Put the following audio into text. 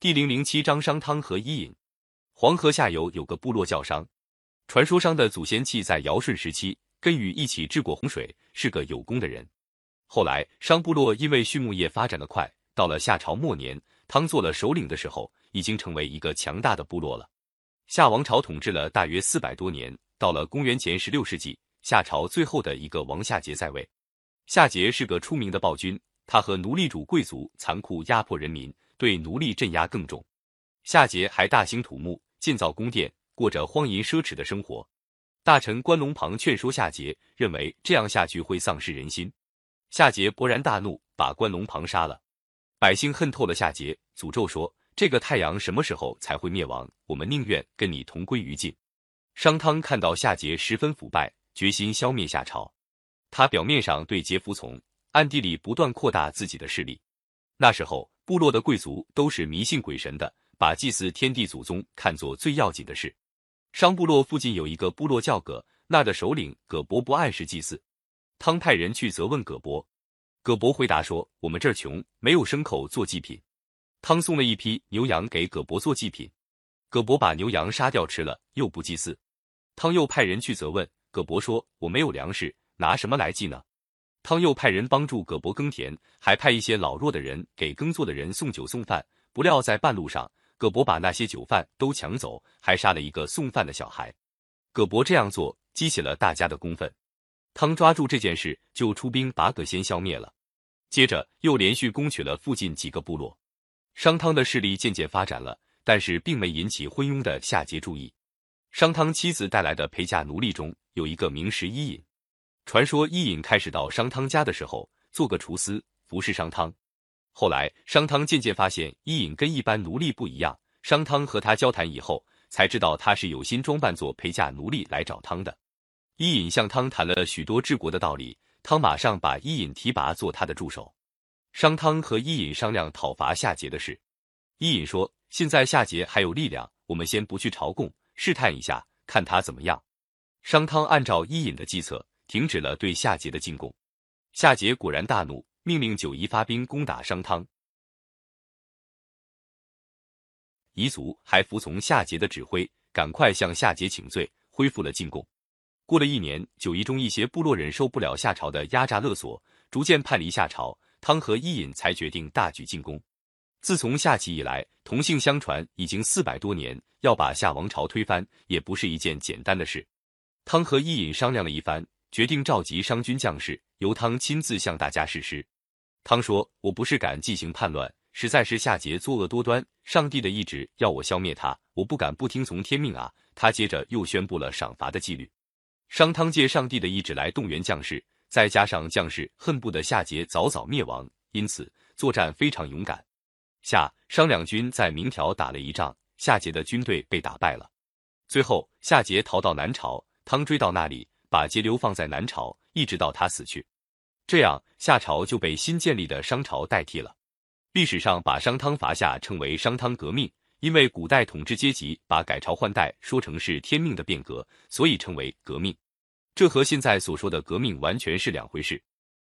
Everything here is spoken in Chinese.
第零零七章商汤和伊尹。黄河下游有个部落叫商，传说商的祖先契在尧舜时期跟禹一起治过洪水，是个有功的人。后来商部落因为畜牧业发展的快，到了夏朝末年，汤做了首领的时候，已经成为一个强大的部落了。夏王朝统治了大约四百多年，到了公元前十六世纪，夏朝最后的一个王夏桀在位。夏桀是个出名的暴君，他和奴隶主贵族残酷压迫人民。对奴隶镇压更重，夏桀还大兴土木，建造宫殿，过着荒淫奢侈的生活。大臣关龙庞劝说夏桀，认为这样下去会丧失人心。夏桀勃然大怒，把关龙庞杀了。百姓恨透了夏桀，诅咒说：“这个太阳什么时候才会灭亡？我们宁愿跟你同归于尽。”商汤看到夏桀十分腐败，决心消灭夏朝。他表面上对桀服从，暗地里不断扩大自己的势力。那时候。部落的贵族都是迷信鬼神的，把祭祀天地祖宗看作最要紧的事。商部落附近有一个部落叫葛，那的首领葛伯不按时祭祀。汤派人去责问葛伯，葛伯回答说：“我们这儿穷，没有牲口做祭品。”汤送了一批牛羊给葛伯做祭品，葛伯把牛羊杀掉吃了，又不祭祀。汤又派人去责问葛伯说：“我没有粮食，拿什么来祭呢？”汤又派人帮助葛伯耕田，还派一些老弱的人给耕作的人送酒送饭。不料在半路上，葛伯把那些酒饭都抢走，还杀了一个送饭的小孩。葛伯这样做激起了大家的公愤。汤抓住这件事，就出兵把葛先消灭了。接着又连续攻取了附近几个部落。商汤的势力渐渐发展了，但是并没引起昏庸的夏桀注意。商汤妻子带来的陪嫁奴隶中有一个名士伊尹。传说伊尹开始到商汤家的时候，做个厨师服侍商汤。后来商汤渐渐发现伊尹跟一般奴隶不一样，商汤和他交谈以后，才知道他是有心装扮做陪嫁奴隶来找汤的。伊尹向汤谈了许多治国的道理，汤马上把伊尹提拔做他的助手。商汤和伊尹商量讨伐夏桀的事。伊尹说：“现在夏桀还有力量，我们先不去朝贡，试探一下，看他怎么样。”商汤按照伊尹的计策。停止了对夏桀的进贡，夏桀果然大怒，命令九夷发兵攻打商汤。彝族还服从夏桀的指挥，赶快向夏桀请罪，恢复了进贡。过了一年，九夷中一些部落忍受不了夏朝的压榨勒索，逐渐叛离夏朝。汤和伊尹才决定大举进攻。自从夏启以来，同姓相传已经四百多年，要把夏王朝推翻，也不是一件简单的事。汤和伊尹商量了一番。决定召集商军将士，由汤亲自向大家誓师。汤说：“我不是敢进行叛乱，实在是夏桀作恶多端，上帝的意志要我消灭他，我不敢不听从天命啊。”他接着又宣布了赏罚的纪律。商汤借上帝的意志来动员将士，再加上将士恨不得夏桀早早灭亡，因此作战非常勇敢。夏商两军在明条打了一仗，夏桀的军队被打败了。最后夏桀逃到南朝，汤追到那里。把节流放在南朝，一直到他死去，这样夏朝就被新建立的商朝代替了。历史上把商汤伐夏称为商汤革命，因为古代统治阶级把改朝换代说成是天命的变革，所以称为革命。这和现在所说的革命完全是两回事。